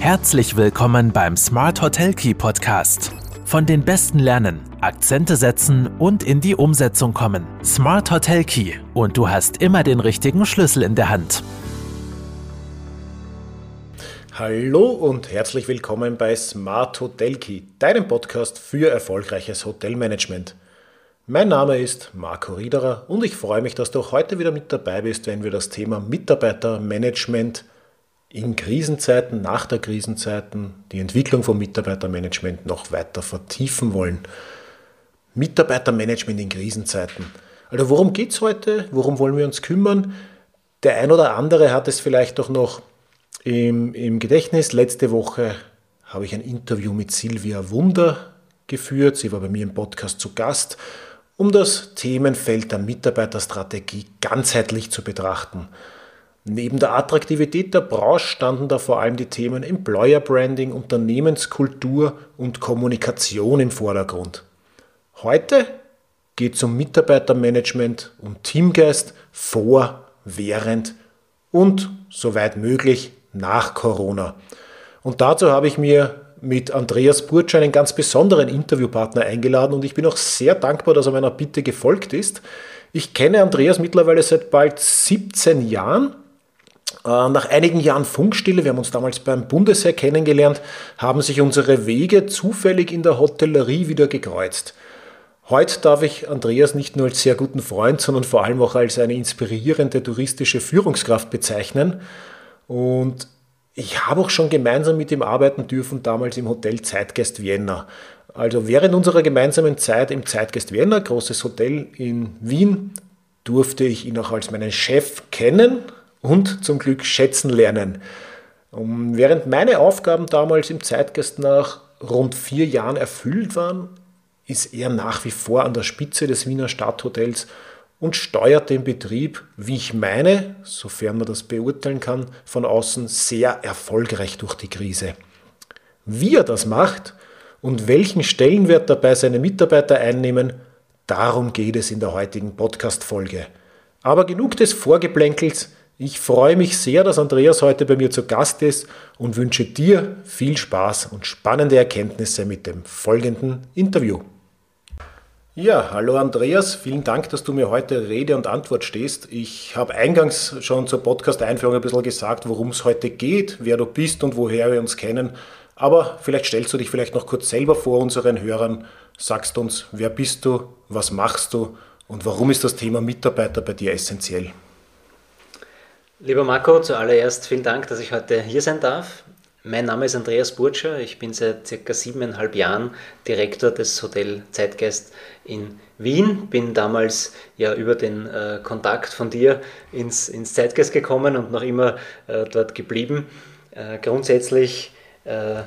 Herzlich willkommen beim Smart Hotel Key Podcast. Von den Besten lernen, Akzente setzen und in die Umsetzung kommen. Smart Hotel Key und du hast immer den richtigen Schlüssel in der Hand. Hallo und herzlich willkommen bei Smart Hotel Key, deinem Podcast für erfolgreiches Hotelmanagement. Mein Name ist Marco Riederer und ich freue mich, dass du heute wieder mit dabei bist, wenn wir das Thema Mitarbeitermanagement in Krisenzeiten, nach der Krisenzeiten, die Entwicklung von Mitarbeitermanagement noch weiter vertiefen wollen. Mitarbeitermanagement in Krisenzeiten. Also worum geht es heute? Worum wollen wir uns kümmern? Der ein oder andere hat es vielleicht doch noch im, im Gedächtnis. Letzte Woche habe ich ein Interview mit Silvia Wunder geführt. Sie war bei mir im Podcast zu Gast um das Themenfeld der Mitarbeiterstrategie ganzheitlich zu betrachten. Neben der Attraktivität der Branche standen da vor allem die Themen Employer Branding, Unternehmenskultur und Kommunikation im Vordergrund. Heute geht es um Mitarbeitermanagement und Teamgeist vor, während und soweit möglich nach Corona. Und dazu habe ich mir mit Andreas Burtsch einen ganz besonderen Interviewpartner eingeladen und ich bin auch sehr dankbar, dass er meiner Bitte gefolgt ist. Ich kenne Andreas mittlerweile seit bald 17 Jahren. Äh, nach einigen Jahren Funkstille, wir haben uns damals beim Bundesheer kennengelernt, haben sich unsere Wege zufällig in der Hotellerie wieder gekreuzt. Heute darf ich Andreas nicht nur als sehr guten Freund, sondern vor allem auch als eine inspirierende touristische Führungskraft bezeichnen. Und ich habe auch schon gemeinsam mit ihm arbeiten dürfen, damals im Hotel Zeitgeist Vienna. Also während unserer gemeinsamen Zeit im Zeitgeist Vienna, großes Hotel in Wien, durfte ich ihn auch als meinen Chef kennen und zum Glück schätzen lernen. Und während meine Aufgaben damals im Zeitgeist nach rund vier Jahren erfüllt waren, ist er nach wie vor an der Spitze des Wiener Stadthotels und steuert den Betrieb, wie ich meine, sofern man das beurteilen kann, von außen sehr erfolgreich durch die Krise. Wie er das macht und welchen Stellenwert dabei seine Mitarbeiter einnehmen, darum geht es in der heutigen Podcast-Folge. Aber genug des Vorgeplänkels. Ich freue mich sehr, dass Andreas heute bei mir zu Gast ist und wünsche dir viel Spaß und spannende Erkenntnisse mit dem folgenden Interview. Ja, hallo Andreas, vielen Dank, dass du mir heute Rede und Antwort stehst. Ich habe eingangs schon zur Podcast-Einführung ein bisschen gesagt, worum es heute geht, wer du bist und woher wir uns kennen. Aber vielleicht stellst du dich vielleicht noch kurz selber vor unseren Hörern, sagst uns, wer bist du, was machst du und warum ist das Thema Mitarbeiter bei dir essentiell? Lieber Marco, zuallererst vielen Dank, dass ich heute hier sein darf. Mein Name ist Andreas Burtscher. Ich bin seit circa siebeneinhalb Jahren Direktor des Hotel Zeitgeist in Wien. Bin damals ja über den äh, Kontakt von dir ins, ins Zeitgeist gekommen und noch immer äh, dort geblieben. Äh, grundsätzlich äh,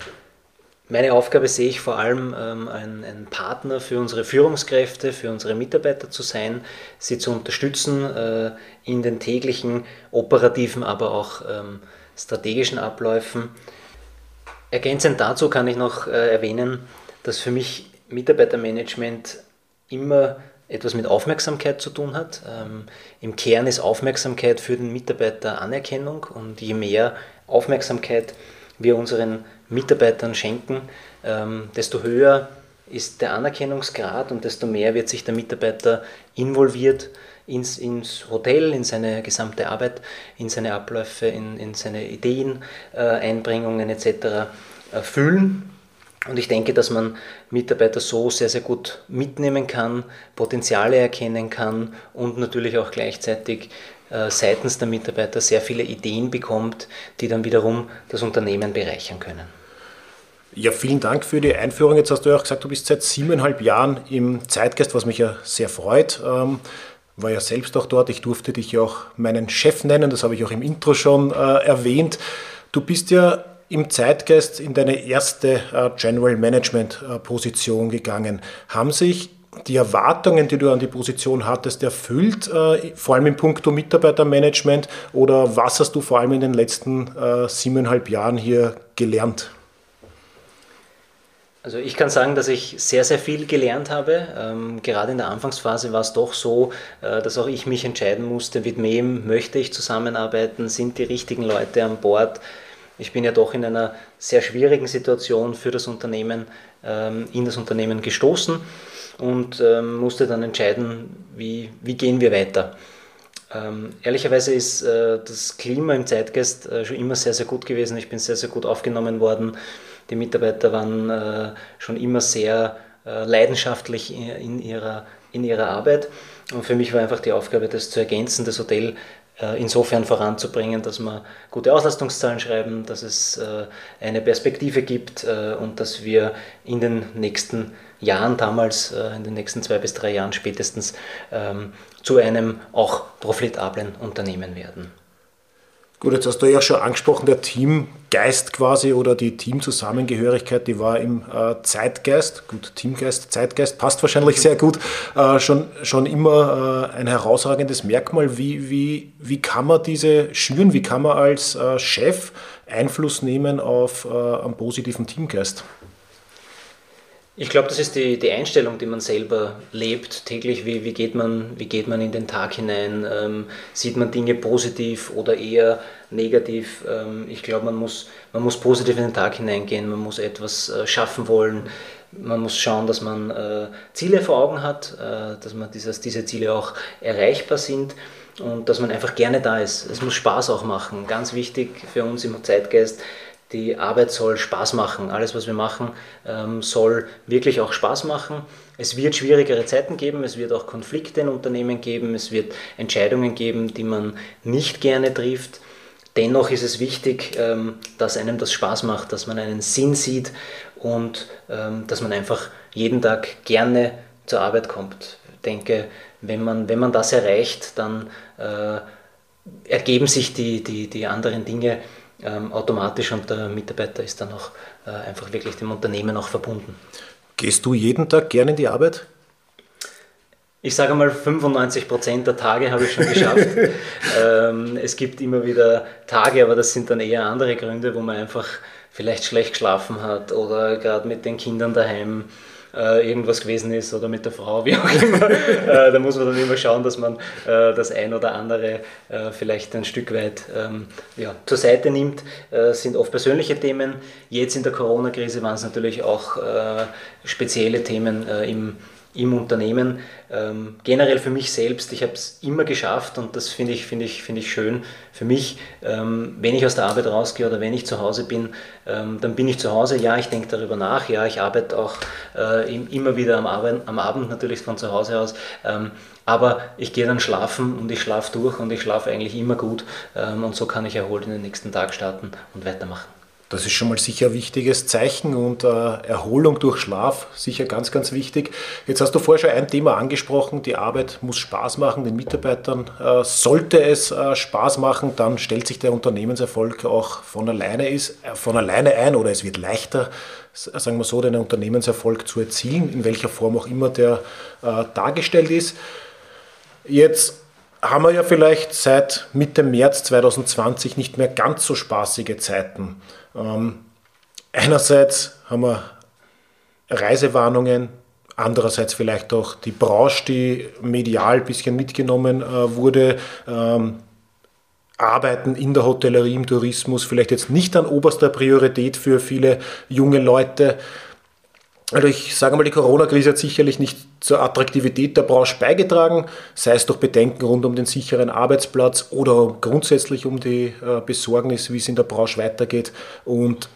meine Aufgabe sehe ich vor allem, ähm, ein, ein, Partner für unsere Führungskräfte, für unsere Mitarbeiter zu sein, sie zu unterstützen äh, in den täglichen operativen, aber auch ähm, strategischen Abläufen Ergänzend dazu kann ich noch äh, erwähnen, dass für mich Mitarbeitermanagement immer etwas mit Aufmerksamkeit zu tun hat. Ähm, Im Kern ist Aufmerksamkeit für den Mitarbeiter Anerkennung und je mehr Aufmerksamkeit wir unseren Mitarbeitern schenken, ähm, desto höher ist der Anerkennungsgrad und desto mehr wird sich der Mitarbeiter involviert ins, ins Hotel, in seine gesamte Arbeit, in seine Abläufe, in, in seine Ideen, äh, Einbringungen etc. Äh, fühlen. Und ich denke, dass man Mitarbeiter so sehr, sehr gut mitnehmen kann, Potenziale erkennen kann und natürlich auch gleichzeitig äh, seitens der Mitarbeiter sehr viele Ideen bekommt, die dann wiederum das Unternehmen bereichern können. Ja, vielen Dank für die Einführung. Jetzt hast du ja auch gesagt, du bist seit siebeneinhalb Jahren im Zeitgeist, was mich ja sehr freut. Ähm, war ja selbst auch dort. Ich durfte dich ja auch meinen Chef nennen, das habe ich auch im Intro schon äh, erwähnt. Du bist ja im Zeitgeist in deine erste äh, General Management äh, Position gegangen. Haben sich die Erwartungen, die du an die Position hattest, erfüllt, äh, vor allem im Punkto Mitarbeitermanagement? Oder was hast du vor allem in den letzten äh, siebeneinhalb Jahren hier gelernt? Also ich kann sagen, dass ich sehr, sehr viel gelernt habe. Ähm, gerade in der Anfangsphase war es doch so, äh, dass auch ich mich entscheiden musste, mit wem möchte ich zusammenarbeiten, sind die richtigen Leute an Bord. Ich bin ja doch in einer sehr schwierigen Situation für das Unternehmen, ähm, in das Unternehmen gestoßen und ähm, musste dann entscheiden, wie, wie gehen wir weiter. Ähm, ehrlicherweise ist äh, das Klima im Zeitgeist äh, schon immer sehr, sehr gut gewesen. Ich bin sehr, sehr gut aufgenommen worden. Die Mitarbeiter waren äh, schon immer sehr äh, leidenschaftlich in, ihrer, in ihrer Arbeit. Und für mich war einfach die Aufgabe, das zu ergänzen, das Hotel äh, insofern voranzubringen, dass wir gute Auslastungszahlen schreiben, dass es eine Perspektive gibt und dass wir in den nächsten Jahren damals, in den nächsten zwei bis drei Jahren spätestens, ähm, zu einem auch profitablen Unternehmen werden. Gut, jetzt hast du ja schon angesprochen, der Teamgeist quasi oder die Teamzusammengehörigkeit, die war im äh, Zeitgeist, gut, Teamgeist, Zeitgeist passt wahrscheinlich sehr gut, äh, schon, schon immer äh, ein herausragendes Merkmal. Wie, wie, wie kann man diese schüren, wie kann man als äh, Chef Einfluss nehmen auf äh, einen positiven Teamgeist? Ich glaube, das ist die, die Einstellung, die man selber lebt täglich. Wie, wie, geht, man, wie geht man in den Tag hinein? Ähm, sieht man Dinge positiv oder eher negativ? Ähm, ich glaube, man muss, man muss positiv in den Tag hineingehen, man muss etwas äh, schaffen wollen. Man muss schauen, dass man äh, Ziele vor Augen hat, äh, dass man dieses, diese Ziele auch erreichbar sind und dass man einfach gerne da ist. Es muss Spaß auch machen. Ganz wichtig für uns im Zeitgeist die Arbeit soll Spaß machen. Alles, was wir machen, ähm, soll wirklich auch Spaß machen. Es wird schwierigere Zeiten geben, es wird auch Konflikte in Unternehmen geben, es wird Entscheidungen geben, die man nicht gerne trifft. Dennoch ist es wichtig, ähm, dass einem das Spaß macht, dass man einen Sinn sieht und ähm, dass man einfach jeden Tag gerne zur Arbeit kommt. Ich denke, wenn man, wenn man das erreicht, dann äh, ergeben sich die, die, die anderen Dinge ähm, automatisch und der Mitarbeiter ist dann auch äh, einfach wirklich dem Unternehmen auch verbunden. Gehst du jeden Tag gerne in die Arbeit? Ich sage mal, 95 Prozent der Tage habe ich schon geschafft. ähm, es gibt immer wieder Tage, aber das sind dann eher andere Gründe, wo man einfach vielleicht schlecht geschlafen hat oder gerade mit den Kindern daheim äh, irgendwas gewesen ist oder mit der Frau, wie auch immer. äh, da muss man dann immer schauen, dass man äh, das ein oder andere äh, vielleicht ein Stück weit ähm, ja, zur Seite nimmt. Äh, sind oft persönliche Themen. Jetzt in der Corona-Krise waren es natürlich auch äh, spezielle Themen im im Unternehmen. Ähm, generell für mich selbst, ich habe es immer geschafft und das finde ich, find ich, find ich schön für mich. Ähm, wenn ich aus der Arbeit rausgehe oder wenn ich zu Hause bin, ähm, dann bin ich zu Hause. Ja, ich denke darüber nach. Ja, ich arbeite auch äh, immer wieder am, Abend, am Abend natürlich von zu Hause aus. Ähm, aber ich gehe dann schlafen und ich schlafe durch und ich schlafe eigentlich immer gut ähm, und so kann ich erholt in den nächsten Tag starten und weitermachen. Das ist schon mal sicher ein wichtiges Zeichen und äh, Erholung durch Schlaf sicher ganz, ganz wichtig. Jetzt hast du vorher schon ein Thema angesprochen, die Arbeit muss Spaß machen, den Mitarbeitern äh, sollte es äh, Spaß machen, dann stellt sich der Unternehmenserfolg auch von alleine, ist, äh, von alleine ein oder es wird leichter, sagen wir so, den Unternehmenserfolg zu erzielen, in welcher Form auch immer der äh, dargestellt ist. Jetzt haben wir ja vielleicht seit Mitte März 2020 nicht mehr ganz so spaßige Zeiten. Ähm, einerseits haben wir Reisewarnungen, andererseits vielleicht auch die Branche, die medial ein bisschen mitgenommen äh, wurde. Ähm, Arbeiten in der Hotellerie, im Tourismus vielleicht jetzt nicht an oberster Priorität für viele junge Leute. Also ich sage mal, die Corona-Krise hat sicherlich nicht zur Attraktivität der Branche beigetragen, sei es durch Bedenken rund um den sicheren Arbeitsplatz oder grundsätzlich um die äh, Besorgnis, wie es in der Branche weitergeht. Und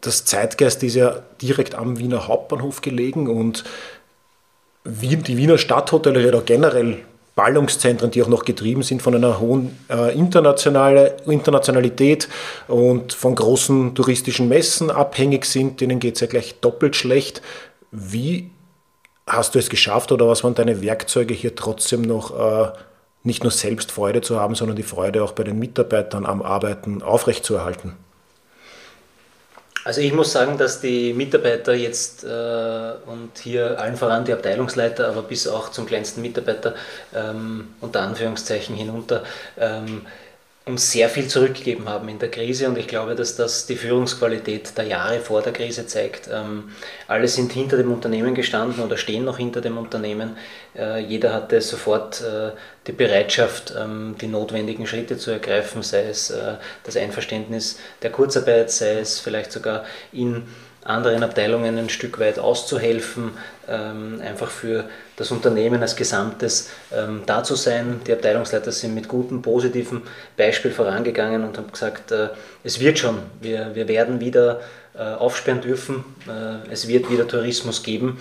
das Zeitgeist ist ja direkt am Wiener Hauptbahnhof gelegen und die Wiener Stadthotellerie oder generell Ballungszentren, die auch noch getrieben sind von einer hohen äh, Internationalität und von großen touristischen Messen abhängig sind, denen geht es ja gleich doppelt schlecht. Wie hast du es geschafft oder was waren deine Werkzeuge hier trotzdem noch äh, nicht nur selbst Freude zu haben, sondern die Freude auch bei den Mitarbeitern am Arbeiten aufrechtzuerhalten? Also ich muss sagen, dass die Mitarbeiter jetzt äh, und hier allen voran die Abteilungsleiter, aber bis auch zum kleinsten Mitarbeiter ähm, unter Anführungszeichen hinunter, ähm, uns sehr viel zurückgegeben haben in der Krise und ich glaube, dass das die Führungsqualität der Jahre vor der Krise zeigt. Ähm, alle sind hinter dem Unternehmen gestanden oder stehen noch hinter dem Unternehmen. Äh, jeder hatte sofort äh, die Bereitschaft, ähm, die notwendigen Schritte zu ergreifen, sei es äh, das Einverständnis der Kurzarbeit, sei es vielleicht sogar in anderen Abteilungen ein Stück weit auszuhelfen, ähm, einfach für das Unternehmen als Gesamtes ähm, da zu sein. Die Abteilungsleiter sind mit gutem, positiven Beispiel vorangegangen und haben gesagt, äh, es wird schon, wir, wir werden wieder äh, aufsperren dürfen, äh, es wird wieder Tourismus geben.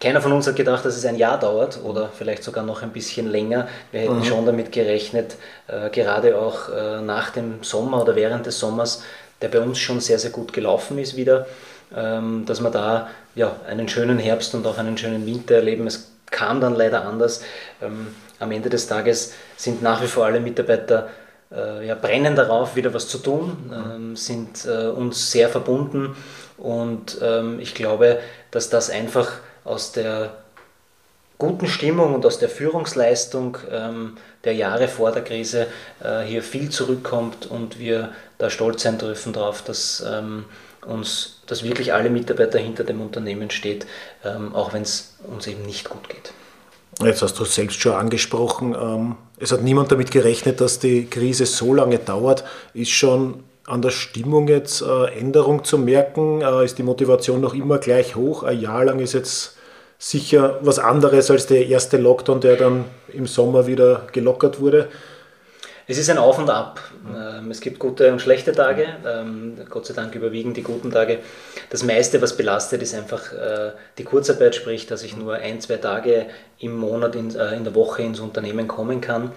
Keiner von uns hat gedacht, dass es ein Jahr dauert oder vielleicht sogar noch ein bisschen länger. Wir hätten mhm. schon damit gerechnet, äh, gerade auch äh, nach dem Sommer oder während des Sommers, der bei uns schon sehr, sehr gut gelaufen ist wieder, dass wir da ja, einen schönen Herbst und auch einen schönen Winter erleben. Es kam dann leider anders. Ähm, am Ende des Tages sind nach wie vor alle Mitarbeiter äh, ja, brennen darauf, wieder was zu tun, ähm, sind äh, uns sehr verbunden und ich glaube, dass das einfach aus der guten Stimmung und aus der Führungsleistung der Jahre vor der Krise äh, hier viel zurückkommt und wir da stolz sein dürfen darauf, dass uns, dass wirklich alle Mitarbeiter hinter dem Unternehmen steht, ähm, auch wenn es uns eben nicht gut geht. Jetzt hast du es selbst schon angesprochen. Ähm, es hat niemand damit gerechnet, dass die Krise so lange dauert. Ist schon an der Stimmung jetzt äh, Änderung zu merken? Äh, ist die Motivation noch immer gleich hoch? Ein Jahr lang ist jetzt sicher was anderes als der erste Lockdown, der dann im Sommer wieder gelockert wurde. Es ist ein Auf und Ab. Ähm, es gibt gute und schlechte Tage. Ähm, Gott sei Dank überwiegen die guten Tage. Das meiste, was belastet, ist einfach äh, die Kurzarbeit, sprich, dass ich nur ein, zwei Tage im Monat in, äh, in der Woche ins Unternehmen kommen kann.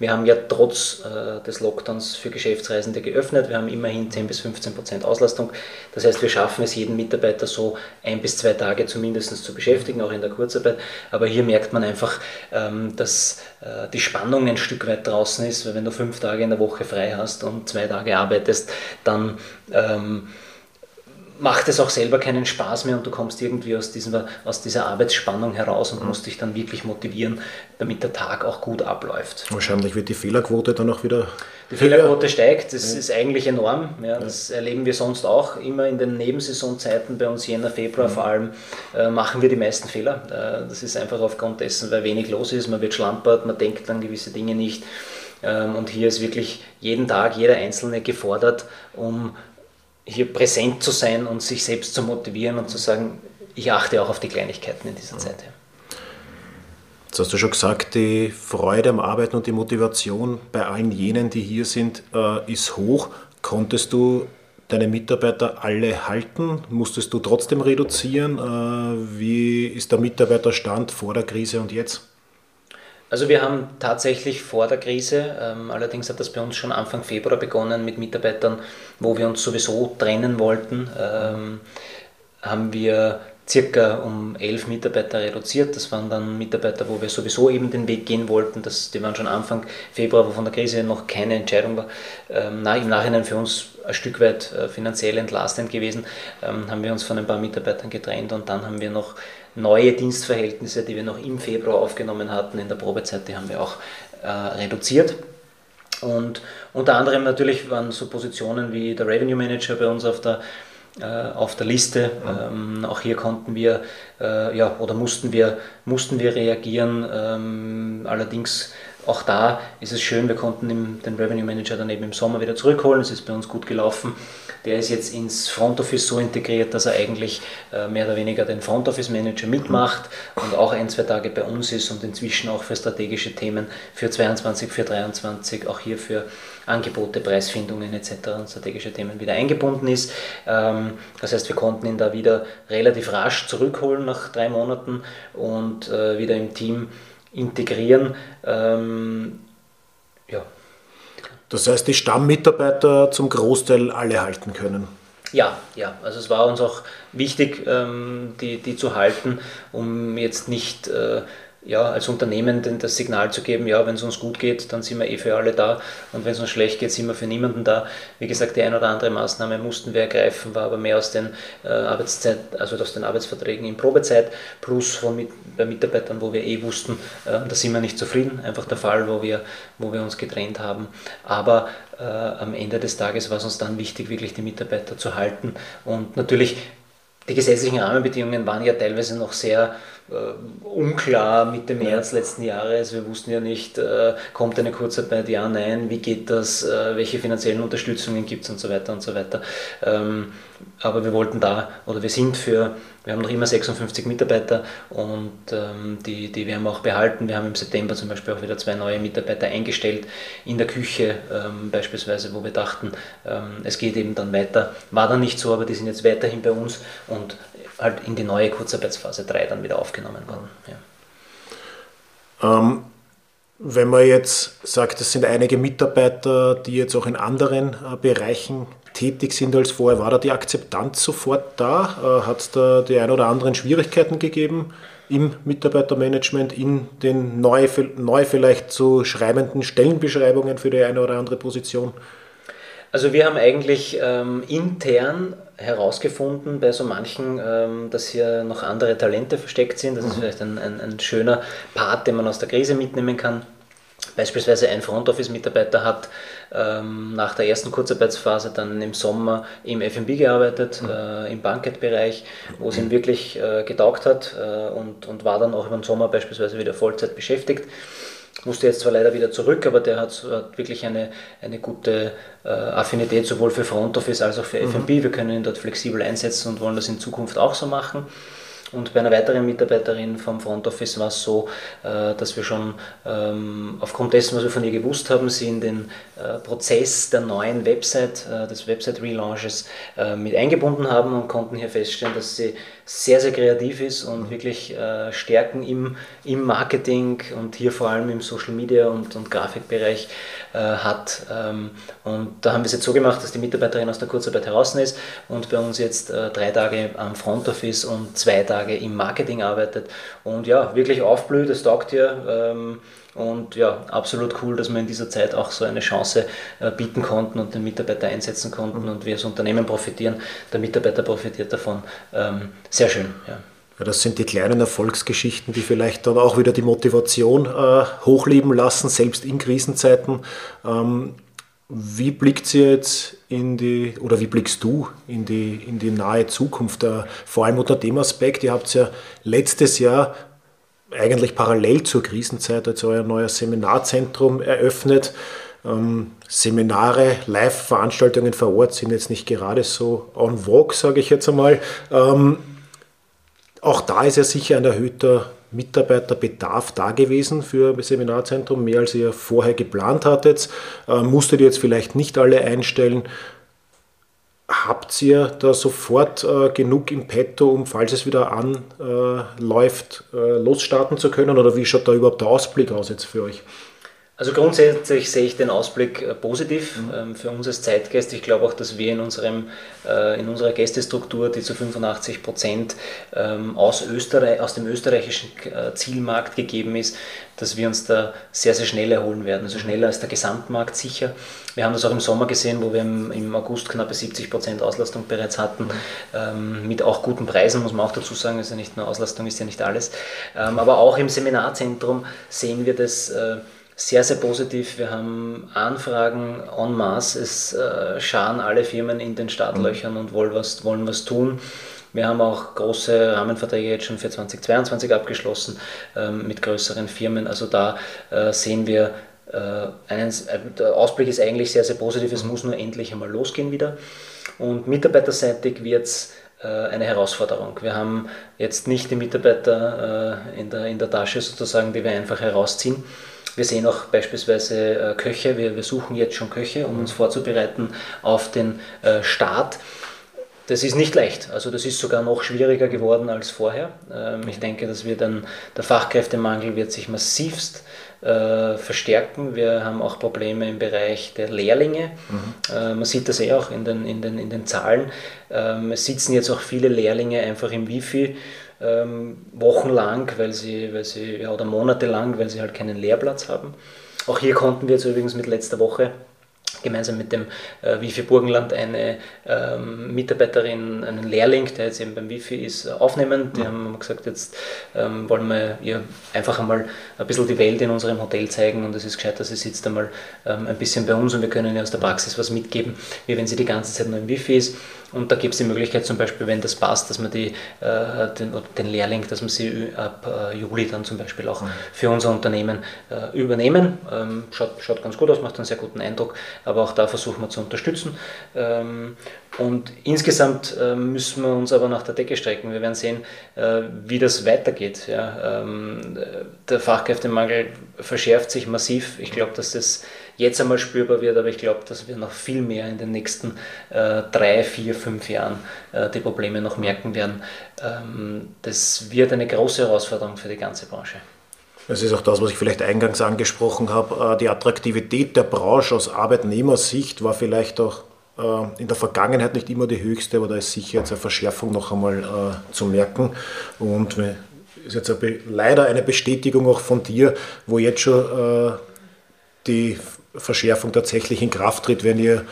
Wir haben ja trotz äh, des Lockdowns für Geschäftsreisende geöffnet. Wir haben immerhin 10 bis 15 Prozent Auslastung. Das heißt, wir schaffen es, jeden Mitarbeiter so ein bis zwei Tage zumindest zu beschäftigen, auch in der Kurzarbeit. Aber hier merkt man einfach, ähm, dass äh, die Spannung ein Stück weit draußen ist, weil wenn du fünf Tage in der Woche frei hast und zwei Tage arbeitest, dann ähm, macht es auch selber keinen Spaß mehr und du kommst irgendwie aus, diesem, aus dieser Arbeitsspannung heraus und mhm. musst dich dann wirklich motivieren, damit der Tag auch gut abläuft. Wahrscheinlich wird die Fehlerquote dann auch wieder. Die Fehlerquote steigt, das ja. ist eigentlich enorm. Ja, das ja. erleben wir sonst auch immer in den Nebensaisonzeiten, bei uns Jänner, Februar mhm. vor allem, äh, machen wir die meisten Fehler. Äh, das ist einfach aufgrund dessen, weil wenig los ist, man wird schlampert, man denkt an gewisse Dinge nicht. Ähm, und hier ist wirklich jeden Tag jeder Einzelne gefordert, um hier präsent zu sein und sich selbst zu motivieren und zu sagen, ich achte auch auf die Kleinigkeiten in dieser Zeit. Jetzt hast du schon gesagt, die Freude am Arbeiten und die Motivation bei allen jenen, die hier sind, äh, ist hoch. Konntest du deine Mitarbeiter alle halten? Musstest du trotzdem reduzieren? Äh, wie ist der Mitarbeiterstand vor der Krise und jetzt? Also wir haben tatsächlich vor der Krise, ähm, allerdings hat das bei uns schon Anfang Februar begonnen mit Mitarbeitern, wo wir uns sowieso trennen wollten, ähm, haben wir circa um elf Mitarbeiter reduziert. Das waren dann Mitarbeiter, wo wir sowieso eben den Weg gehen wollten. Das, die waren schon Anfang Februar, wo von der Krise noch keine Entscheidung war. Ähm, na, Im Nachhinein für uns ein Stück weit äh, finanziell entlastend gewesen, ähm, haben wir uns von ein paar Mitarbeitern getrennt und dann haben wir noch neue Dienstverhältnisse, die wir noch im Februar aufgenommen hatten in der Probezeit, die haben wir auch äh, reduziert. Und unter anderem natürlich waren so Positionen wie der Revenue Manager bei uns auf der, auf der Liste. Ähm, auch hier konnten wir äh, ja, oder mussten wir, mussten wir reagieren. Ähm, allerdings auch da ist es schön, wir konnten den Revenue Manager dann eben im Sommer wieder zurückholen. Es ist bei uns gut gelaufen. Der ist jetzt ins Front Office so integriert, dass er eigentlich äh, mehr oder weniger den Front Office Manager mitmacht und auch ein, zwei Tage bei uns ist und inzwischen auch für strategische Themen für 22, für 23, auch hier für Angebote, Preisfindungen etc. und strategische Themen wieder eingebunden ist. Ähm, das heißt, wir konnten ihn da wieder relativ rasch zurückholen nach drei Monaten und äh, wieder im Team integrieren. Ähm, ja. Das heißt, die Stammmitarbeiter zum Großteil alle halten können. Ja, ja, also es war uns auch wichtig, ähm, die, die zu halten, um jetzt nicht äh, ja, als Unternehmen das Signal zu geben, ja, wenn es uns gut geht, dann sind wir eh für alle da und wenn es uns schlecht geht, sind wir für niemanden da. Wie gesagt, die eine oder andere Maßnahme mussten wir ergreifen, war aber mehr aus den äh, Arbeitszeit, also aus den Arbeitsverträgen in Probezeit plus von mit, bei Mitarbeitern, wo wir eh wussten, äh, da sind wir nicht zufrieden, einfach der Fall, wo wir, wo wir uns getrennt haben. Aber äh, am Ende des Tages war es uns dann wichtig, wirklich die Mitarbeiter zu halten und natürlich die gesetzlichen Rahmenbedingungen waren ja teilweise noch sehr äh, unklar Mitte März letzten Jahres. Wir wussten ja nicht, äh, kommt eine Kurzarbeit, ja, nein, wie geht das, äh, welche finanziellen Unterstützungen gibt es und so weiter und so weiter. Ähm, aber wir wollten da, oder wir sind für, wir haben noch immer 56 Mitarbeiter und ähm, die, die werden wir auch behalten. Wir haben im September zum Beispiel auch wieder zwei neue Mitarbeiter eingestellt in der Küche ähm, beispielsweise, wo wir dachten, es geht eben dann weiter. War dann nicht so, aber die sind jetzt weiterhin bei uns und halt in die neue Kurzarbeitsphase 3 dann wieder aufgenommen worden. Ja. Ähm, wenn man jetzt sagt, es sind einige Mitarbeiter, die jetzt auch in anderen äh, Bereichen tätig sind als vorher, war da die Akzeptanz sofort da? Äh, Hat es da die ein oder anderen Schwierigkeiten gegeben im Mitarbeitermanagement, in den neu, neu vielleicht zu schreibenden Stellenbeschreibungen für die eine oder andere Position? Also wir haben eigentlich ähm, intern herausgefunden bei so manchen, ähm, dass hier noch andere Talente versteckt sind. Das mhm. ist vielleicht ein, ein, ein, schöner Part, den man aus der Krise mitnehmen kann. Beispielsweise ein Front Office-Mitarbeiter hat ähm, nach der ersten Kurzarbeitsphase dann im Sommer im FB gearbeitet, mhm. äh, im Bankett-Bereich, wo es ihm wirklich äh, getaugt hat äh, und, und war dann auch über den Sommer beispielsweise wieder Vollzeit beschäftigt musste jetzt zwar leider wieder zurück, aber der hat, hat wirklich eine, eine gute äh, Affinität sowohl für Front Office als auch für mhm. FMB. Wir können ihn dort flexibel einsetzen und wollen das in Zukunft auch so machen. Und bei einer weiteren Mitarbeiterin vom Front Office war es so, äh, dass wir schon ähm, aufgrund dessen, was wir von ihr gewusst haben, sie in den äh, Prozess der neuen Website, äh, des Website-Relaunches mit eingebunden haben und konnten hier feststellen, dass sie sehr, sehr kreativ ist und mhm. wirklich Stärken im, im Marketing und hier vor allem im Social Media und, und Grafikbereich hat. Ähm, und da haben wir es jetzt so gemacht, dass die Mitarbeiterin aus der Kurzarbeit heraus ist und bei uns jetzt drei Tage am Front Office und zwei Tage Tage im Marketing arbeitet und ja, wirklich aufblüht, es taugt ihr. Ähm, und ja, absolut cool, dass wir in dieser Zeit auch so eine Chance äh, bieten konnten und den Mitarbeiter einsetzen konnten und wir als Unternehmen profitieren. Der Mitarbeiter profitiert davon. Ähm, sehr schön. Ja. Ja, das sind die kleinen Erfolgsgeschichten, die vielleicht dann auch wieder die Motivation äh, hochleben lassen, selbst in Krisenzeiten. Ähm, wie blickt sie jetzt in die, oder wie blickst du in die, in die nahe Zukunft? Äh, vor allem unter dem Aspekt, ihr habt ja letztes Jahr eigentlich parallel zur Krisenzeit als euer neues Seminarzentrum eröffnet. Ähm, Seminare, Live-Veranstaltungen vor Ort sind jetzt nicht gerade so en vogue, sage ich jetzt einmal. Ähm, auch da ist ja sicher ein erhöhter Mitarbeiterbedarf da gewesen für das Seminarzentrum, mehr als ihr vorher geplant hattet. Äh, musstet ihr jetzt vielleicht nicht alle einstellen. Habt ihr da sofort äh, genug im Petto, um, falls es wieder anläuft, äh, losstarten zu können? Oder wie schaut da überhaupt der Ausblick aus jetzt für euch? Also grundsätzlich sehe ich den Ausblick äh, positiv mhm. Ähm, für uns als Zeitgeist. Ich glaube auch, dass wir in, unserem, äh, in unserer Gästestruktur, die zu 85 Prozent ähm, aus, Österreich, aus dem österreichischen äh, Zielmarkt gegeben ist, dass wir uns da sehr, sehr schnell erholen werden. Also schneller als der Gesamtmarkt sicher. Wir haben das auch im Sommer gesehen, wo wir im, August knappe 70 Prozent Auslastung bereits hatten, mhm. ähm, mit auch guten Preisen, muss man auch dazu sagen. Also nicht nur Auslastung ist ja nicht alles. aber auch im Seminarzentrum sehen wir das sehr, sehr positiv. Wir haben Anfragen en masse. Es äh, scharen alle Firmen in den Startlöchern und wollen was, wollen was tun. Wir haben auch große Rahmenverträge jetzt schon für 2022 abgeschlossen ähm, mit größeren Firmen. Also da äh, sehen wir, äh, einen, der Ausblick ist eigentlich sehr, sehr positiv. Es muss nur endlich einmal losgehen wieder. Und mitarbeiterseitig wird es äh, eine Herausforderung. Wir haben jetzt nicht die Mitarbeiter äh, in, der, in der Tasche sozusagen, die wir einfach herausziehen wir sehen auch beispielsweise äh, Köche, wir, wir suchen jetzt schon Köche, um uns vorzubereiten auf den äh, Start. Das ist nicht leicht, also das ist sogar noch schwieriger geworden als vorher. Ähm, ich denke, dass wir dann, der Fachkräftemangel wird sich massivst äh, verstärken. Wir haben auch Probleme im Bereich der Lehrlinge. Mhm. Äh, man sieht das eh auch in den, in den, in den Zahlen. Ähm, es sitzen jetzt auch viele Lehrlinge einfach im Wifi ähm, wochenlang, weil sie, weil sie, ja, oder monatelang, weil sie halt keinen Lehrplatz haben. Auch hier konnten wir jetzt übrigens mit letzter Woche gemeinsam mit dem äh, Wifi Burgenland eine ähm, Mitarbeiterin, einen Lehrling, der jetzt eben beim Wifi ist, aufnehmen. Die haben gesagt, jetzt ähm, wollen wir ihr einfach einmal ein bisschen die Welt in unserem Hotel zeigen und es ist gescheiter, sie sitzt einmal ähm, ein bisschen bei uns und wir können ihr aus der Praxis was mitgeben, wie wenn sie die ganze Zeit nur im Wifi ist. Und da gibt es die Möglichkeit zum Beispiel, wenn das passt, dass man die, äh, den, den Lehrling, dass man sie ab äh, Juli dann zum Beispiel auch mhm. für unser Unternehmen äh, übernehmen. Ähm, schaut, schaut ganz gut aus, macht einen sehr guten Eindruck, aber auch da versuchen wir zu unterstützen. Ähm, und insgesamt äh, müssen wir uns aber nach der Decke strecken. Wir werden sehen, äh, wie das weitergeht. Ja. Ähm, der Fachkräftemangel verschärft sich massiv. Ich glaube, dass das jetzt einmal spürbar wird, aber ich glaube, dass wir noch viel mehr in den nächsten äh, drei, vier, fünf Jahren äh, die Probleme noch merken werden. Ähm, das wird eine große Herausforderung für die ganze Branche. Das ist auch das, was ich vielleicht eingangs angesprochen habe. Äh, die Attraktivität der Branche aus Arbeitnehmersicht war vielleicht auch äh, in der Vergangenheit nicht immer die höchste, aber da ist sicher jetzt eine Verschärfung noch einmal äh, zu merken. Und ist jetzt leider eine Bestätigung auch von dir, wo jetzt schon die Verschärfung tatsächlich in Kraft tritt, wenn ihr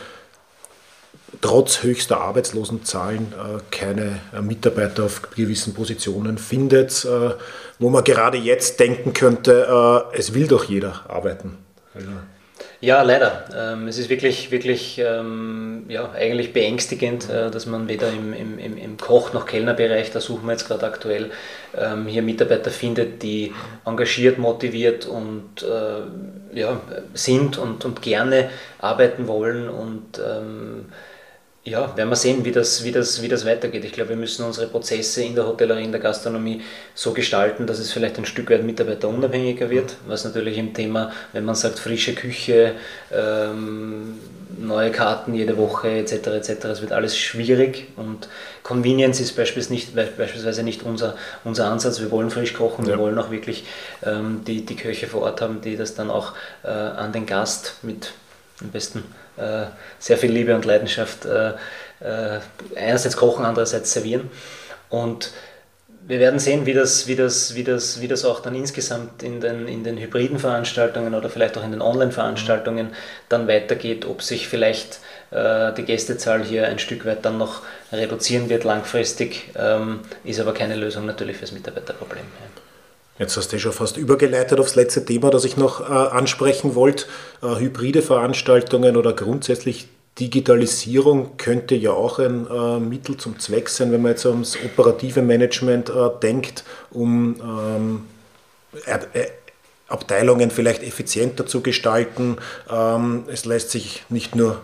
trotz höchster Arbeitslosenzahlen äh, keine äh, Mitarbeiter auf gewissen Positionen findet, äh, wo man gerade jetzt denken könnte, es will doch jeder arbeiten. Also ja, leider. Ähm, es ist wirklich, wirklich ähm, ja, eigentlich beängstigend, äh, dass man weder im, im, im Koch- noch Kellnerbereich, da suchen wir jetzt gerade aktuell, ähm, hier Mitarbeiter findet, die engagiert, motiviert und äh, ja, sind und, und gerne arbeiten wollen und ähm, ja, werden wir sehen, wie das, wie, das, wie das weitergeht. Ich glaube, wir müssen unsere Prozesse in der Hotellerie, in der Gastronomie so gestalten, dass es vielleicht ein Stück weit mitarbeiterunabhängiger wird, was natürlich im Thema, wenn man sagt, frische Küche, ähm, neue Karten jede Woche etc. etc. Es wird alles schwierig und Convenience ist beispielsweise nicht, unser, unser Ansatz. Wir wollen frisch kochen, ja. wir wollen auch wirklich ähm, die, die Köche vor Ort haben, die das dann auch äh, an den Gast mit am besten äh, sehr viel Liebe und Leidenschaft äh, äh, einerseits kochen, andererseits servieren. Und wir werden sehen, wie das, wie, das, wie, das, wie das auch dann insgesamt in den, in den hybriden Veranstaltungen oder vielleicht auch in den Online-Veranstaltungen dann weitergeht, ob sich vielleicht äh, die Gästezahl hier ein Stück weit dann noch reduzieren wird langfristig, ähm, ist aber keine Lösung natürlich fürs Mitarbeiterproblem. Ja. Jetzt hast du schon fast übergeleitet aufs letzte Thema, das ich noch äh, ansprechen wollte. Äh, hybride Veranstaltungen oder grundsätzlich Digitalisierung könnte ja auch ein äh, Mittel zum Zweck sein, wenn man jetzt ums operative Management äh, denkt, um ähm, Abteilungen vielleicht effizienter zu gestalten. Ähm, es lässt sich nicht nur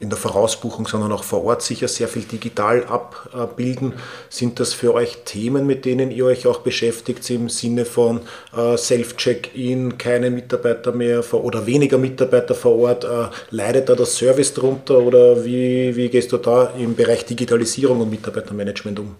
in der Vorausbuchung, sondern auch vor Ort sicher sehr viel digital abbilden. Sind das für euch Themen, mit denen ihr euch auch beschäftigt, im Sinne von äh, Self-Check-In, keine Mitarbeiter mehr vor, oder weniger Mitarbeiter vor Ort? Äh, leidet da der Service drunter oder wie, wie gehst du da im Bereich Digitalisierung und Mitarbeitermanagement um?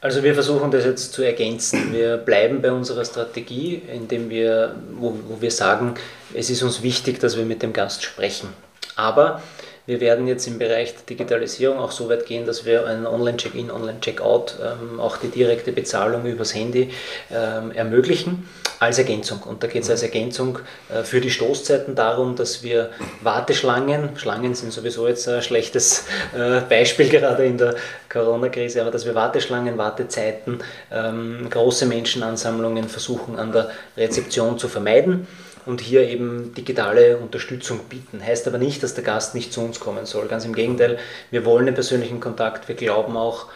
Also wir versuchen das jetzt zu ergänzen. Wir bleiben bei unserer Strategie, indem wir, wo, wo wir sagen, es ist uns wichtig, dass wir mit dem Gast sprechen. Aber wir werden jetzt im Bereich der Digitalisierung auch so weit gehen, dass wir einen Online-Check-In, Online-Check-Out, ähm, auch die direkte Bezahlung übers Handy ähm, ermöglichen als Ergänzung. Und da geht es als Ergänzung äh, für die Stoßzeiten darum, dass wir Warteschlangen, Schlangen sind sowieso jetzt ein schlechtes äh, Beispiel gerade in der Corona-Krise, aber dass wir Warteschlangen, Wartezeiten, ähm, große Menschenansammlungen versuchen an der Rezeption zu vermeiden und hier eben digitale Unterstützung bieten. Heißt aber nicht, dass der Gast nicht zu uns kommen soll. Ganz im Gegenteil, wir wollen den persönlichen Kontakt. Wir glauben auch,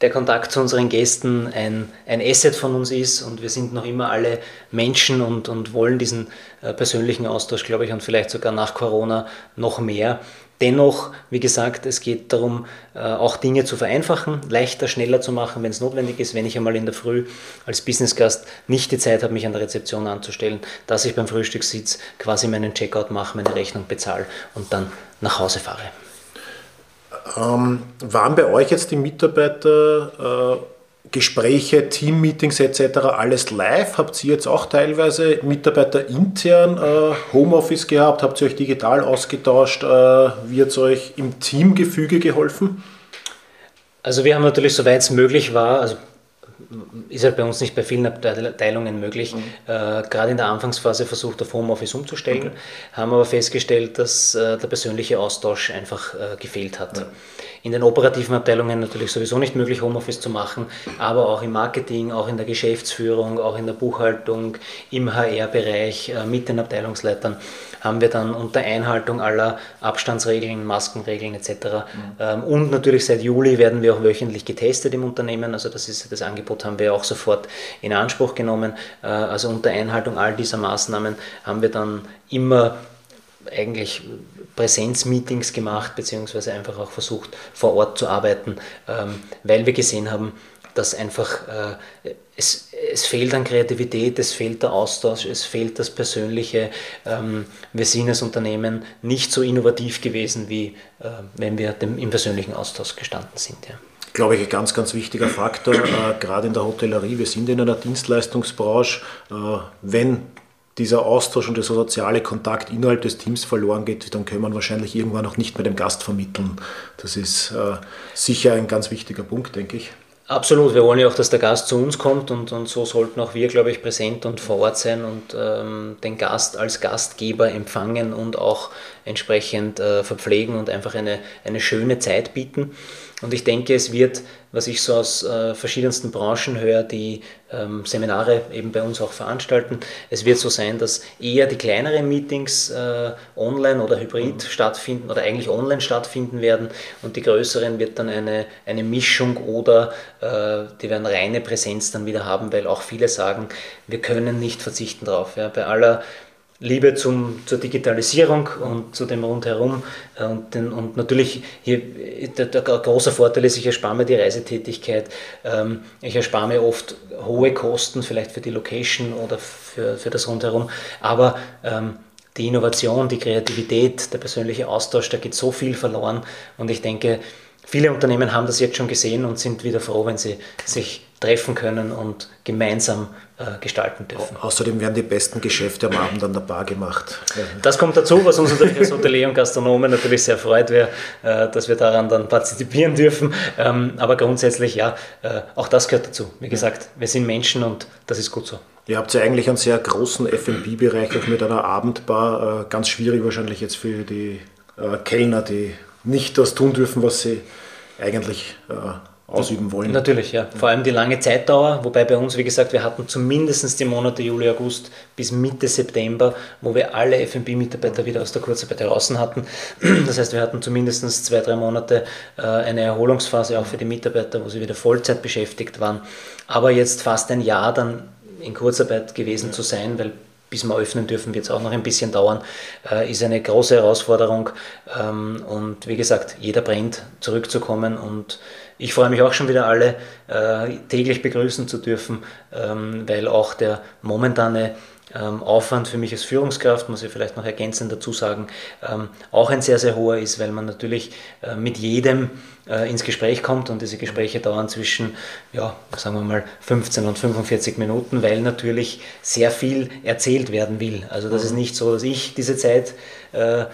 der Kontakt zu unseren Gästen ein, ein Asset von uns ist und wir sind noch immer alle Menschen und, und wollen diesen äh, persönlichen Austausch, glaube ich, und vielleicht sogar nach Corona noch mehr. Dennoch, wie gesagt, es geht darum, äh, auch Dinge zu vereinfachen, leichter, schneller zu machen, wenn es notwendig ist. Wenn ich einmal in der Früh als Businessgast nicht die Zeit habe, mich an der Rezeption anzustellen, dass ich beim Frühstückssitz quasi meinen Checkout mache, meine Rechnung bezahle und dann nach Hause fahre. Ähm, waren bei euch jetzt die Mitarbeiter äh Gespräche, Teammeetings etc. alles live? Habt ihr jetzt auch teilweise Mitarbeiter intern äh, Homeoffice gehabt? Habt ihr euch digital ausgetauscht? Äh, wie hat es euch im Teamgefüge geholfen? Also wir haben natürlich, soweit es möglich war, also ist halt bei uns nicht bei vielen Abteilungen möglich. Mhm. Äh, Gerade in der Anfangsphase versucht auf Homeoffice umzustellen, okay. haben aber festgestellt, dass äh, der persönliche Austausch einfach äh, gefehlt hat. Ja. In den operativen Abteilungen natürlich sowieso nicht möglich, Homeoffice zu machen, aber auch im Marketing, auch in der Geschäftsführung, auch in der Buchhaltung, im HR-Bereich äh, mit den Abteilungsleitern haben wir dann unter Einhaltung aller Abstandsregeln, Maskenregeln etc. Mhm. Ähm, und natürlich seit Juli werden wir auch wöchentlich getestet im Unternehmen. Also das, ist, das Angebot haben wir auch sofort in Anspruch genommen. Äh, also unter Einhaltung all dieser Maßnahmen haben wir dann immer eigentlich Präsenzmeetings gemacht, beziehungsweise einfach auch versucht, vor Ort zu arbeiten, ähm, weil wir gesehen haben, dass einfach äh, es, es fehlt an Kreativität, es fehlt der Austausch, es fehlt das Persönliche. Ähm, wir sind als Unternehmen nicht so innovativ gewesen, wie äh, wenn wir dem, im persönlichen Austausch gestanden sind. Ja. Glaube ich, ein ganz, ganz wichtiger Faktor, äh, gerade in der Hotellerie. Wir sind in einer Dienstleistungsbranche. Äh, wenn dieser Austausch und der soziale Kontakt innerhalb des Teams verloren geht, dann können wir wahrscheinlich irgendwann auch nicht mehr dem Gast vermitteln. Das ist äh, sicher ein ganz wichtiger Punkt, denke ich. Absolut, wir wollen ja auch, dass der Gast zu uns kommt und, und so sollten auch wir, glaube ich, präsent und vor Ort sein und ähm, den Gast als Gastgeber empfangen und auch entsprechend äh, verpflegen und einfach eine, eine schöne Zeit bieten. Und ich denke, es wird, was ich so aus äh, verschiedensten Branchen höre, die ähm, Seminare eben bei uns auch veranstalten, es wird so sein, dass eher die kleineren Meetings äh, online oder hybrid mhm. stattfinden oder eigentlich online stattfinden werden und die größeren wird dann eine, eine Mischung oder äh, die werden reine Präsenz dann wieder haben, weil auch viele sagen, wir können nicht verzichten darauf. Ja. Bei aller Liebe zum, zur Digitalisierung und zu dem rundherum. Äh, und, den, und natürlich hier der, der, große Vorteil ist, ich erspare mir die Reisetätigkeit, ähm, ich erspare mir oft hohe Kosten, vielleicht für die Location oder für, für das rundherum, aber ähm, die Innovation, die Kreativität, der persönliche Austausch, da geht so viel verloren. Und ich denke, viele Unternehmen haben das jetzt schon gesehen und sind wieder froh, wenn sie sich treffen können und gemeinsam äh, gestalten dürfen. Außerdem werden die besten Geschäfte am Abend an der Bar gemacht. Das kommt dazu, was uns natürlich als Hotelier und Gastronomen natürlich sehr freut, wär, äh, dass wir daran dann partizipieren dürfen. Ähm, aber grundsätzlich, ja, äh, auch das gehört dazu. Wie gesagt, wir sind Menschen und das ist gut so. Ihr habt ja eigentlich einen sehr großen F&B-Bereich auch mit einer Abendbar. Ganz schwierig wahrscheinlich jetzt für die Kellner, die nicht das tun dürfen, was sie eigentlich ausüben wollen. Natürlich, ja. Vor allem die lange Zeitdauer, wobei bei uns, wie gesagt, wir hatten zumindest die Monate Juli, August bis Mitte September, wo wir alle FB-Mitarbeiter wieder aus der Kurzarbeit heraus hatten. Das heißt, wir hatten zumindest zwei, drei Monate äh, eine Erholungsphase auch für die Mitarbeiter, wo sie wieder Vollzeit beschäftigt waren. Aber jetzt fast ein Jahr dann in Kurzarbeit gewesen ja. zu sein, weil bis wir öffnen dürfen, wird es auch noch ein bisschen dauern, äh, ist eine große Herausforderung. Ähm, und wie gesagt, jeder brennt, zurückzukommen und ich freue mich auch schon wieder alle äh, täglich begrüßen zu dürfen, ähm, weil auch der momentane ähm, Aufwand für mich als Führungskraft, muss ich vielleicht noch ergänzend dazu sagen, ähm, auch ein sehr, sehr hoher ist, weil man natürlich äh, mit jedem äh, ins Gespräch kommt und diese Gespräche dauern zwischen, ja, sagen wir mal 15 und 45 Minuten, weil natürlich sehr viel erzählt werden will. Also das ist mhm. nicht so, dass ich diese Zeit äh,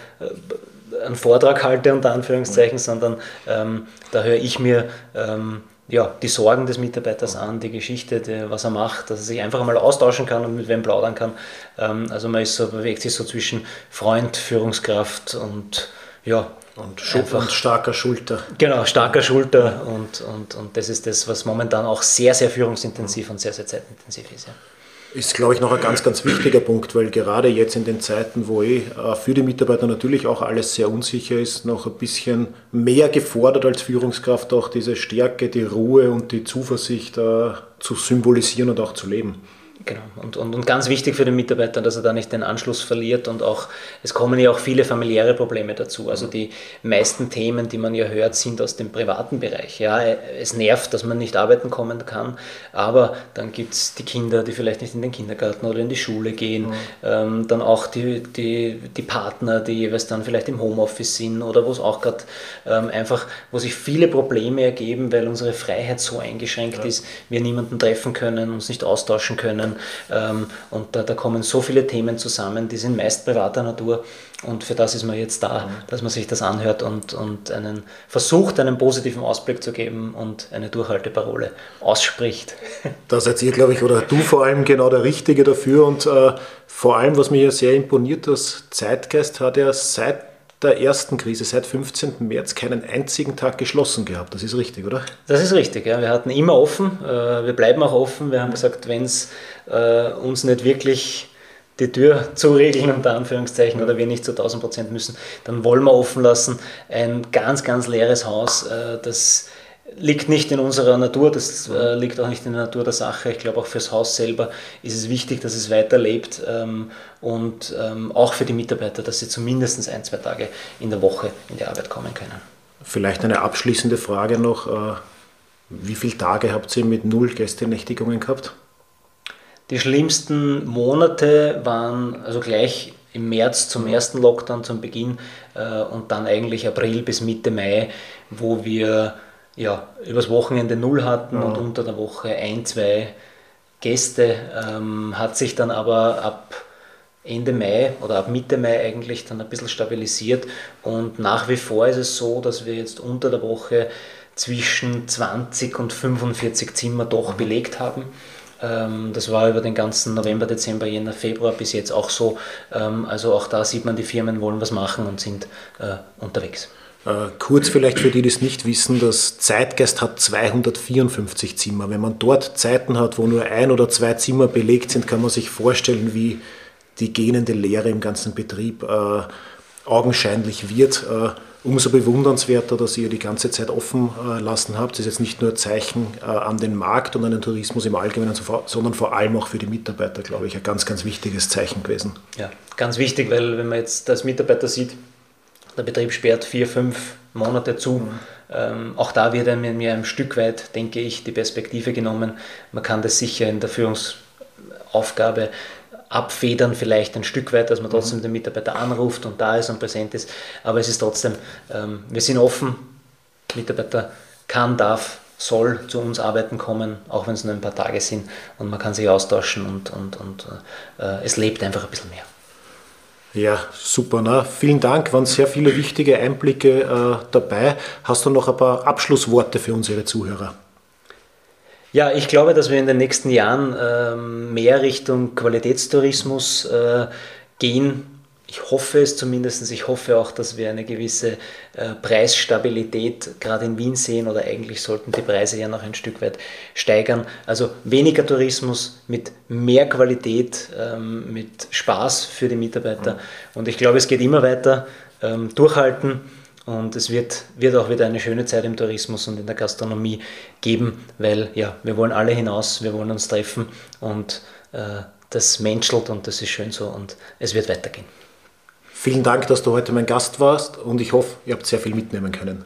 einen Vortrag halte, unter Anführungszeichen, sondern ähm, da höre ich mir ähm, ja, die Sorgen des Mitarbeiters an, die Geschichte, die, was er macht, dass er sich einfach mal austauschen kann und mit wem plaudern kann. Ähm, also man ist so, bewegt sich so zwischen Freund, Führungskraft und ja. Und, und starker Schulter. Genau, starker Schulter und, und, und das ist das, was momentan auch sehr, sehr führungsintensiv und sehr, sehr zeitintensiv ist. Ja ist, glaube ich, noch ein ganz, ganz wichtiger Punkt, weil gerade jetzt in den Zeiten, wo eh äh, für die Mitarbeiter natürlich auch alles sehr unsicher ist, noch ein bisschen mehr gefordert als Führungskraft auch diese Stärke, die Ruhe und die Zuversicht äh, zu symbolisieren und auch zu leben. Genau. Und, und, und ganz wichtig für den Mitarbeiter, dass er da nicht den Anschluss verliert und auch, es kommen ja auch viele familiäre Probleme dazu. Also die meisten Themen, die man ja hört, sind aus dem privaten Bereich. Ja, es nervt, dass man nicht arbeiten kommen kann, aber dann gibt es die Kinder, die vielleicht nicht in den Kindergarten oder in die Schule gehen, mhm. ähm, dann auch die, die, die Partner, die jeweils dann vielleicht im Homeoffice sind oder wo es auch gerade ähm, einfach, wo sich viele Probleme ergeben, weil unsere Freiheit so eingeschränkt ja. ist, wir niemanden treffen können, uns nicht austauschen können können. Ähm, und da, da kommen so viele Themen zusammen, die sind meist privater Natur. Und für das ist man jetzt da, mhm. dass man sich das anhört und, und einen versucht, einen positiven Ausblick zu geben und eine Durchhalteparole ausspricht. Da seid ihr, glaube ich, oder du vor allem genau der Richtige dafür. Und äh, vor allem, was mir ja sehr imponiert, das Zeitgeist hat ja seit der ersten Krise, seit 15. März, keinen einzigen Tag geschlossen gehabt. Das ist richtig, oder? Das ist richtig, ja. Wir hatten immer offen, äh, wir bleiben auch offen. Wir haben gesagt, wenn es äh, uns nicht wirklich die Tür zuregeln, unter Anführungszeichen, oder wir nicht zu 1000 Prozent müssen, dann wollen wir offen lassen. Ein ganz, ganz leeres Haus, äh, das liegt nicht in unserer Natur, das äh, liegt auch nicht in der Natur der Sache. Ich glaube, auch fürs Haus selber ist es wichtig, dass es weiterlebt ähm, und ähm, auch für die Mitarbeiter, dass sie zumindest ein, zwei Tage in der Woche in die Arbeit kommen können. Vielleicht eine abschließende Frage noch. Äh, wie viele Tage habt ihr mit null Gästenächtigungen gehabt? Die schlimmsten Monate waren also gleich im März zum ersten Lockdown, zum Beginn äh, und dann eigentlich April bis Mitte Mai, wo wir ja, übers Wochenende null hatten ja. und unter der Woche ein, zwei Gäste. Ähm, hat sich dann aber ab Ende Mai oder ab Mitte Mai eigentlich dann ein bisschen stabilisiert und nach wie vor ist es so, dass wir jetzt unter der Woche zwischen 20 und 45 Zimmer doch mhm. belegt haben. Ähm, das war über den ganzen November, Dezember, Jänner, Februar bis jetzt auch so. Ähm, also auch da sieht man, die Firmen wollen was machen und sind äh, unterwegs. Äh, kurz vielleicht für die, die es nicht wissen, das Zeitgeist hat 254 Zimmer. Wenn man dort Zeiten hat, wo nur ein oder zwei Zimmer belegt sind, kann man sich vorstellen, wie die gähnende Leere im ganzen Betrieb äh, augenscheinlich wird. Äh, umso bewundernswerter, dass ihr die ganze Zeit offen äh, lassen habt. Das ist jetzt nicht nur ein Zeichen äh, an den Markt und an den Tourismus im Allgemeinen, sondern vor allem auch für die Mitarbeiter, glaube ich, ein ganz, ganz wichtiges Zeichen gewesen. Ja, ganz wichtig, weil wenn man jetzt als Mitarbeiter sieht, der Betrieb sperrt vier, fünf Monate zu. Mhm. Ähm, auch da wird mir ein Stück weit, denke ich, die Perspektive genommen. Man kann das sicher in der Führungsaufgabe abfedern, vielleicht ein Stück weit, dass man trotzdem mhm. den Mitarbeiter anruft und da ist und präsent ist. Aber es ist trotzdem, ähm, wir sind offen. Mitarbeiter kann, darf, soll zu uns arbeiten kommen, auch wenn es nur ein paar Tage sind und man kann sich austauschen und, und, und äh, es lebt einfach ein bisschen mehr. Ja, super. Na, vielen Dank, waren sehr viele wichtige Einblicke äh, dabei. Hast du noch ein paar Abschlussworte für unsere Zuhörer? Ja, ich glaube, dass wir in den nächsten Jahren äh, mehr Richtung Qualitätstourismus äh, gehen ich hoffe es zumindest, ich hoffe auch, dass wir eine gewisse äh, Preisstabilität gerade in Wien sehen oder eigentlich sollten die Preise ja noch ein Stück weit steigern. Also weniger Tourismus mit mehr Qualität, ähm, mit Spaß für die Mitarbeiter. Mhm. Und ich glaube, es geht immer weiter. Ähm, durchhalten und es wird, wird auch wieder eine schöne Zeit im Tourismus und in der Gastronomie geben, weil ja, wir wollen alle hinaus, wir wollen uns treffen und äh, das menschelt und das ist schön so und es wird weitergehen. Vielen Dank, dass du heute mein Gast warst und ich hoffe, ihr habt sehr viel mitnehmen können.